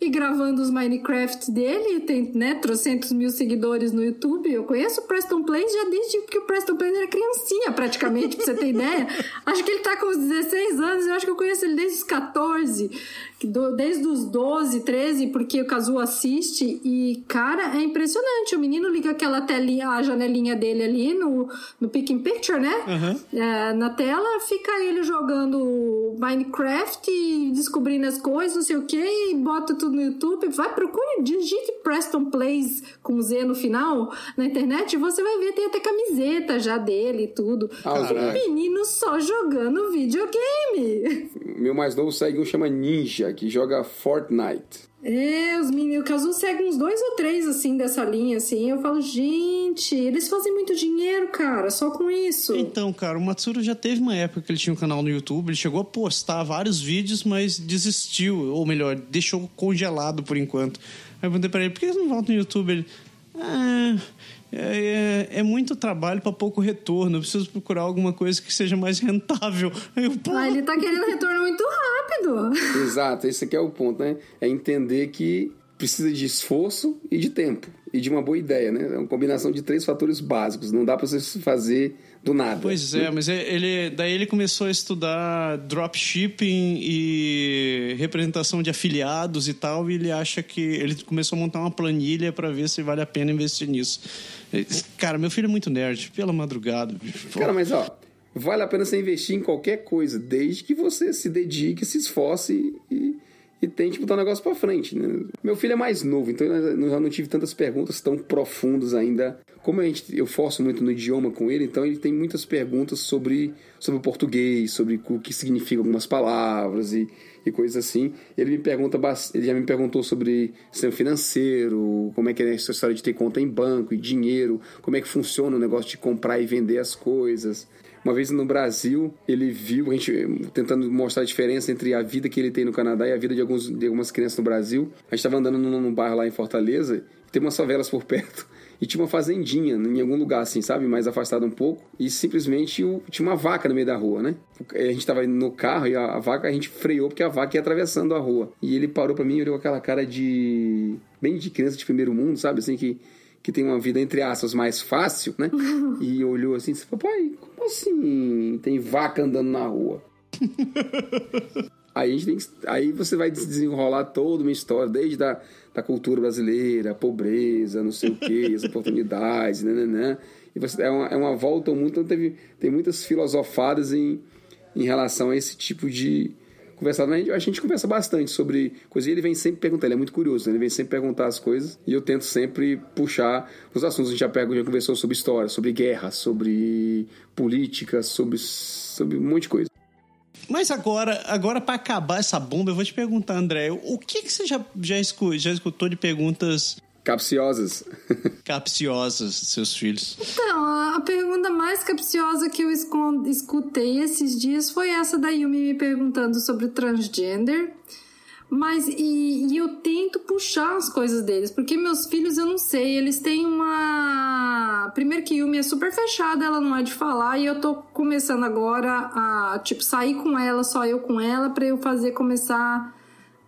e gravando os Minecraft dele, tem, né, trocentos mil seguidores no YouTube. Eu conheço o Preston Plays já desde que o Preston Plays era criancinha, praticamente, pra você ter <laughs> ideia. Acho que ele tá com uns 16 anos, eu acho que eu conheço ele desde os 14 desde os 12, 13, porque o Kazu assiste e, cara, é impressionante. O menino liga aquela telinha, a janelinha dele ali no, no Pick Picture, né? Uhum. É, na tela, fica ele jogando Minecraft, descobrindo as coisas, não sei o que, e bota tudo no YouTube. Vai, procure, digite Preston Plays com Z no final na internet, você vai ver, tem até camiseta já dele e tudo. Ah, um menino só jogando videogame. Meu mais novo segue um chama Ninja que joga Fortnite. É, os meninos, o Kazu segue uns dois ou três, assim, dessa linha, assim. Eu falo, gente, eles fazem muito dinheiro, cara, só com isso. Então, cara, o Matsuro já teve uma época que ele tinha um canal no YouTube, ele chegou a postar vários vídeos, mas desistiu, ou melhor, deixou congelado por enquanto. Aí eu perguntei pra ele, por que você não volta no YouTube? Ele, ah, é, é, é, muito trabalho para pouco retorno. Eu preciso procurar alguma coisa que seja mais rentável. Eu, ah, ele tá querendo retorno muito rápido. Exato, esse aqui é o ponto, né? É entender que precisa de esforço e de tempo. E de uma boa ideia, né? É uma combinação de três fatores básicos. Não dá para você fazer do nada. Pois é, mas é, ele, daí ele começou a estudar dropshipping e representação de afiliados e tal, e ele acha que ele começou a montar uma planilha para ver se vale a pena investir nisso. Cara, meu filho é muito nerd, pela madrugada. Cara, mas ó, vale a pena você investir em qualquer coisa, desde que você se dedique, se esforce e, e tente botar o negócio para frente. Né? Meu filho é mais novo, então eu já não tive tantas perguntas tão profundas ainda. Como a gente, eu forço muito no idioma com ele, então ele tem muitas perguntas sobre, sobre o português, sobre o que significam algumas palavras e e coisas assim. Ele me pergunta, ele já me perguntou sobre sistema financeiro, como é que é essa história de ter conta em banco e dinheiro, como é que funciona o negócio de comprar e vender as coisas. Uma vez no Brasil, ele viu, a gente tentando mostrar a diferença entre a vida que ele tem no Canadá e a vida de, alguns, de algumas crianças no Brasil. A gente estava andando num, num bairro lá em Fortaleza, tem umas favelas por <laughs> perto e tinha uma fazendinha em algum lugar assim, sabe? Mais afastado um pouco. E simplesmente tinha uma vaca no meio da rua, né? A gente tava no carro e a, vaca a gente freou porque a vaca ia atravessando a rua. E ele parou para mim e olhou aquela cara de. bem de criança de primeiro mundo, sabe? Assim que. Que tem uma vida, entre aspas, mais fácil, né? <laughs> e olhou assim e disse: Papai, como assim tem vaca andando na rua? aí, a gente tem que, aí você vai desenrolar toda uma história, desde da, da cultura brasileira, a pobreza, não sei o quê, <laughs> as oportunidades, né, né, né. E você, é, uma, é uma volta muito. Então teve, tem muitas filosofadas em, em relação a esse tipo de, conversado, mas a gente conversa bastante sobre coisas. E ele vem sempre perguntar, ele é muito curioso, né? ele vem sempre perguntar as coisas e eu tento sempre puxar os assuntos. A gente já, pega, já conversou sobre história, sobre guerra, sobre política, sobre, sobre um monte de coisa. Mas agora, agora para acabar essa bomba, eu vou te perguntar, André, o que, que você já, já, escutou, já escutou de perguntas Capciosas. Capciosas, seus filhos. Então, a pergunta mais capciosa que eu escutei esses dias foi essa da Yumi me perguntando sobre transgender. Mas, e, e, eu tento puxar as coisas deles, porque meus filhos, eu não sei, eles têm uma. Primeiro que Yumi é super fechada, ela não é de falar, e eu tô começando agora a, tipo, sair com ela, só eu com ela, para eu fazer começar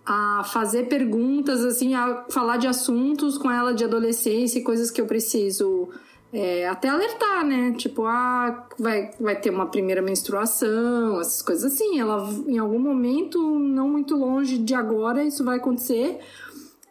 a fazer perguntas, assim, a falar de assuntos com ela de adolescência e coisas que eu preciso é, até alertar, né? Tipo, ah, vai, vai ter uma primeira menstruação, essas coisas assim. Ela, em algum momento, não muito longe de agora, isso vai acontecer.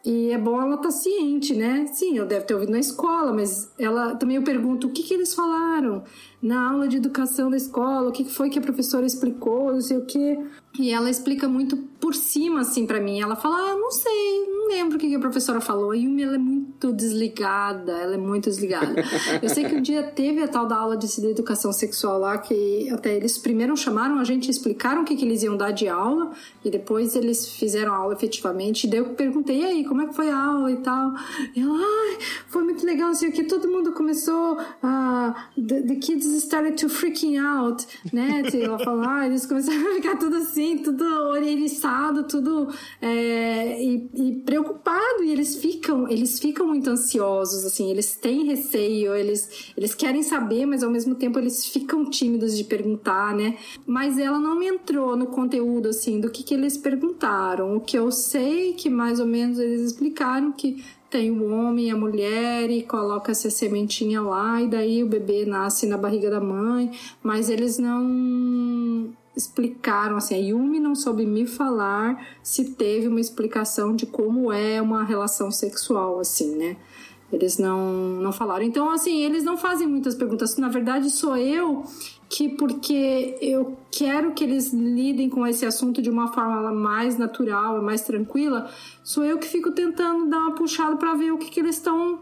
E é bom ela estar tá ciente, né? Sim, eu deve ter ouvido na escola, mas ela também eu pergunto o que, que eles falaram na aula de educação da escola, o que foi que a professora explicou, não sei o quê. E ela explica muito por cima, assim, para mim. Ela fala, ah, não sei, não lembro o que a professora falou. Yumi, ela é muito desligada, ela é muito desligada. Eu sei que um dia teve a tal da aula de educação sexual lá, que até eles primeiro chamaram a gente, explicaram o que, que eles iam dar de aula, e depois eles fizeram a aula efetivamente. E daí eu perguntei, e aí, como é que foi a aula e tal? E ela, ai, foi muito legal, assim, que todo mundo começou a... The, the kids started to freaking out, né? <laughs> Ela falou, ah, eles começaram a ficar tudo assim, assim, tudo oriçado, tudo é, e, e, preocupado. E eles ficam, eles ficam muito ansiosos, assim, eles têm receio, eles, eles querem saber, mas ao mesmo tempo eles ficam tímidos de perguntar, né? Mas ela não me entrou no conteúdo, assim, do que, que eles perguntaram. O que eu sei que mais ou menos eles explicaram que tem o homem e a mulher e coloca essa sementinha lá e daí o bebê nasce na barriga da mãe, mas eles não explicaram assim, a Yumi não soube me falar se teve uma explicação de como é uma relação sexual assim, né? Eles não não falaram. Então assim, eles não fazem muitas perguntas. Na verdade, sou eu que porque eu quero que eles lidem com esse assunto de uma forma mais natural, mais tranquila, sou eu que fico tentando dar uma puxada para ver o que, que eles estão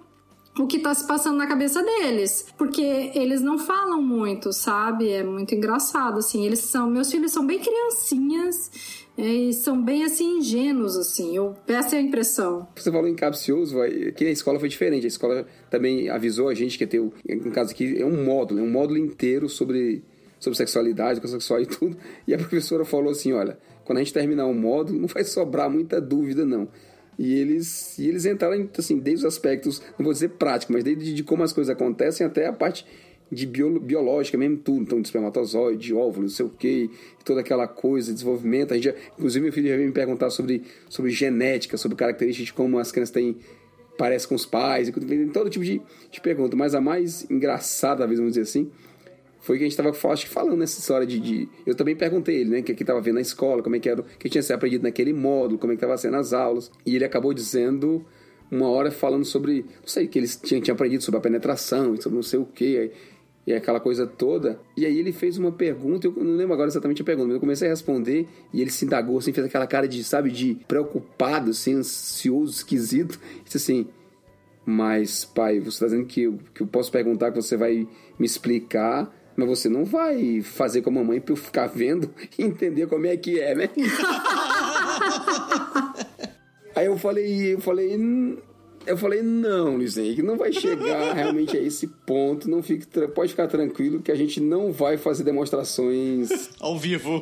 o que tá se passando na cabeça deles. Porque eles não falam muito, sabe? É muito engraçado, assim. Eles são. Meus filhos são bem criancinhas. É, e são bem assim ingênuos, assim. Eu, é a impressão. Você falou em capcioso, aqui na escola foi diferente. A escola também avisou a gente que ter, no caso aqui, é um módulo, é um módulo inteiro sobre, sobre sexualidade, educação sexual e tudo. <laughs> E a professora falou assim: olha, quando a gente terminar o módulo, não vai sobrar muita dúvida, não. E eles, e eles entraram, assim, desde os aspectos, não vou dizer prático, mas desde de como as coisas acontecem até a parte de bio, biológica mesmo, tudo. Então, de espermatozoide, de óvulo, não sei o quê, toda aquela coisa, desenvolvimento. A gente já, inclusive, meu filho já veio me perguntar sobre, sobre genética, sobre características de como as crianças têm parece com os pais, todo tipo de, de pergunta. Mas a mais engraçada, vamos dizer assim, foi que a gente estava falando nessa história de, de, Eu também perguntei ele, né? O que ele estava vendo na escola, como é que era, o que tinha sido aprendido naquele módulo, como é que estava sendo as aulas. E ele acabou dizendo, uma hora, falando sobre. Não sei, que eles tinham, tinham aprendido sobre a penetração, sobre não sei o quê. E aquela coisa toda. E aí ele fez uma pergunta, eu não lembro agora exatamente a pergunta, mas eu comecei a responder e ele se indagou, assim, fez aquela cara de, sabe, de preocupado, assim, ansioso, esquisito. E disse assim. Mas, pai, você está dizendo que eu, que eu posso perguntar, que você vai me explicar mas você não vai fazer com a mamãe pra eu ficar vendo e entender como é que é, né? <laughs> Aí eu falei, eu falei, eu falei, não, Luiz Henrique, não vai chegar <laughs> realmente a esse ponto. Não fique, pode ficar tranquilo que a gente não vai fazer demonstrações ao vivo.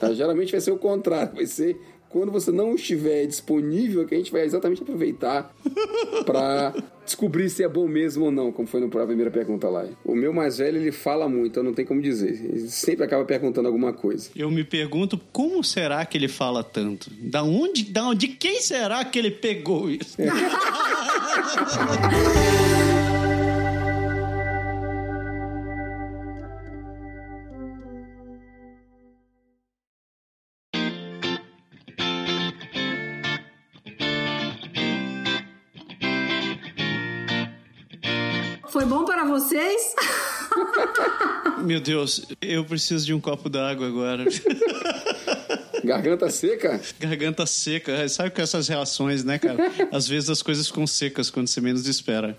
Tá, geralmente vai ser o contrário, vai ser quando você não estiver disponível, que a gente vai exatamente aproveitar <laughs> para descobrir se é bom mesmo ou não, como foi na primeira pergunta lá. O meu mais velho, ele fala muito, então não tem como dizer. Ele sempre acaba perguntando alguma coisa. Eu me pergunto como será que ele fala tanto? Da onde, da onde, de quem será que ele pegou isso? É. <laughs> <laughs> Foi bom para vocês? Meu Deus, eu preciso de um copo d'água agora. <laughs> Garganta seca? Garganta seca. Sabe com essas reações, né, cara? Às vezes as coisas ficam secas quando você menos espera.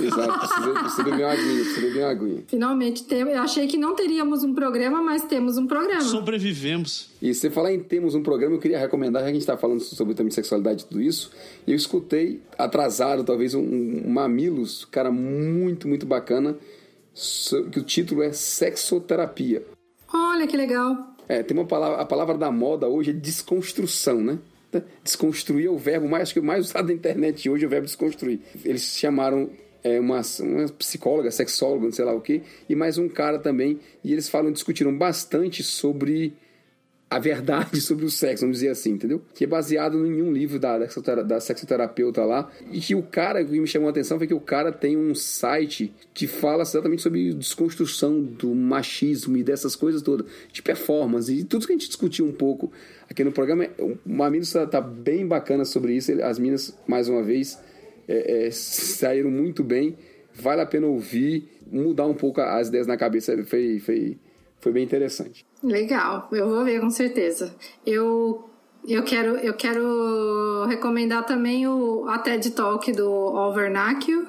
Exato, precisa, precisa beber uma aguinha, precisa beber uma aguinha. Finalmente, tem, eu achei que não teríamos um programa, mas temos um programa. Sobrevivemos. E você falar em temos um programa, eu queria recomendar, já que a gente está falando sobre também sexualidade e tudo isso, eu escutei, atrasado talvez, um, um Mamilos, cara muito, muito bacana, que o título é Sexoterapia. Olha que legal. É, tem uma palavra, a palavra da moda hoje é desconstrução, né? Desconstruir é o verbo mais, que mais usado na internet hoje, é o verbo desconstruir. Eles chamaram é, uma, uma psicóloga, sexóloga, não sei lá o quê, e mais um cara também, e eles falam, discutiram bastante sobre a verdade <laughs> sobre o sexo, vamos dizer assim, entendeu? Que é baseado em um livro da, da sexoterapeuta lá. E que o cara, o que me chamou a atenção foi que o cara tem um site que fala exatamente sobre desconstrução do machismo e dessas coisas todas, de performance e tudo que a gente discutiu um pouco aqui no programa. Uma mina tá bem bacana sobre isso. As minas, mais uma vez, é, é, saíram muito bem. Vale a pena ouvir, mudar um pouco as ideias na cabeça. Foi, foi, foi bem interessante. Legal, eu vou ver com certeza. Eu eu quero, eu quero recomendar também o, a TED Talk do Alvernacchio,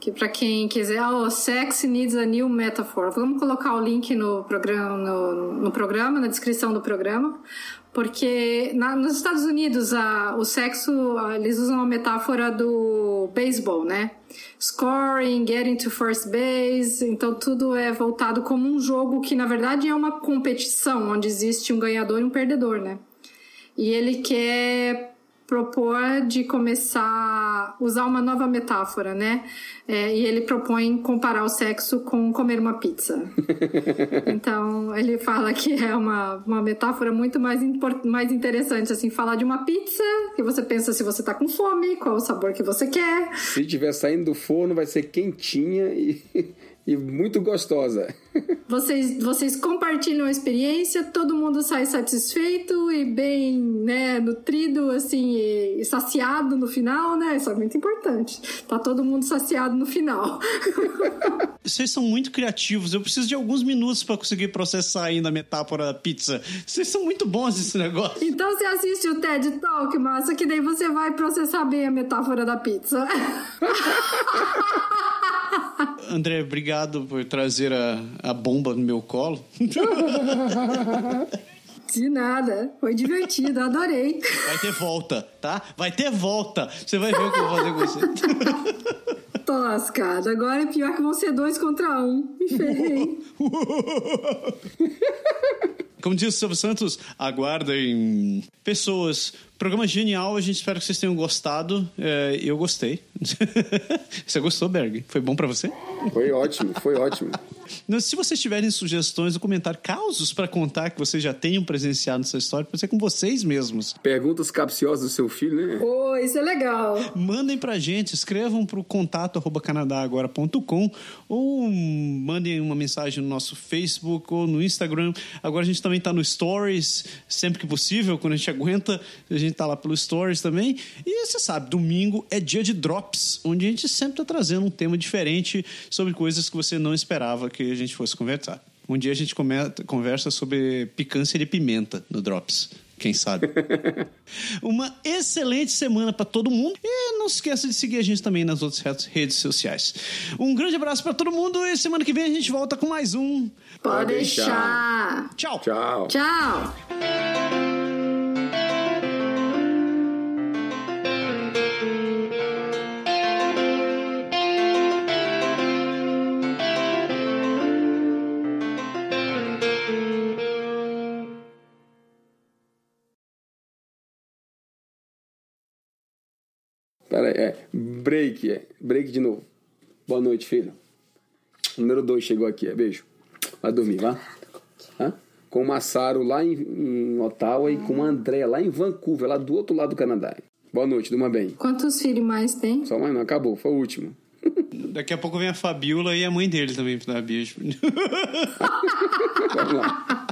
que para quem quiser, oh, Sex Needs a New Metaphor. Vamos colocar o link no programa, no, no programa, na descrição do programa, porque na, nos Estados Unidos a, o sexo, eles usam a metáfora do beisebol, né? Scoring, getting to first base, então tudo é voltado como um jogo que na verdade é uma competição onde existe um ganhador e um perdedor, né? E ele quer propor de começar a usar uma nova metáfora, né? É, e ele propõe comparar o sexo com comer uma pizza. <laughs> então, ele fala que é uma, uma metáfora muito mais, mais interessante, assim, falar de uma pizza, que você pensa se você tá com fome, qual o sabor que você quer. Se tiver saindo do forno, vai ser quentinha e <laughs> e muito gostosa. Vocês, vocês compartilham a experiência, todo mundo sai satisfeito e bem né, nutrido, assim, e, saciado no final, né? Isso é muito importante. Tá todo mundo saciado no final. <laughs> Vocês são muito criativos. Eu preciso de alguns minutos para conseguir processar ainda a metáfora da pizza. Vocês são muito bons nesse negócio. Então você assiste o TED Talk, massa, que daí você vai processar bem a metáfora da pizza. André, obrigado por trazer a, a bomba no meu colo. <laughs> De nada. Foi divertido, adorei. Vai ter volta, tá? Vai ter volta. Você vai ver o que eu vou fazer com você. <laughs> Tô lascado. Agora é pior que vão ser dois contra um. Me ferrei. <laughs> Como diz o Silvio Santos, aguardem pessoas Programa genial, a gente espera que vocês tenham gostado. É, eu gostei. <laughs> você gostou, Berg? Foi bom para você? Foi ótimo, foi ótimo. Se vocês tiverem sugestões no comentário, causos para contar que vocês já tenham presenciado nessa história, pode ser com vocês mesmos. Perguntas capciosas do seu filho, né? Oh, isso é legal. Mandem pra gente, escrevam pro contato arroba canadagora.com ou mandem uma mensagem no nosso Facebook ou no Instagram. Agora a gente também tá no Stories, sempre que possível, quando a gente aguenta. A gente tá lá pelo Stories também. E você sabe, domingo é dia de Drops, onde a gente sempre tá trazendo um tema diferente sobre coisas que você não esperava que a gente fosse conversar. Um dia a gente conversa sobre picância de pimenta no Drops. Quem sabe? <laughs> Uma excelente semana para todo mundo. E não se esqueça de seguir a gente também nas outras redes sociais. Um grande abraço para todo mundo e semana que vem a gente volta com mais um. Pode deixar. Tchau. Tchau. Tchau. Pera aí, é. Break, é. Break de novo. Boa noite, filho. Número 2 chegou aqui, é. Beijo. Vai dormir, vá. Hã? Com o Massaro lá em, em Ottawa e com o André lá em Vancouver, lá do outro lado do Canadá. Boa noite, durma bem. Quantos filhos mais tem? Só mais não, acabou, foi o último. <laughs> Daqui a pouco vem a Fabiola e a mãe dele também pra dar beijo. <laughs> Vamos lá.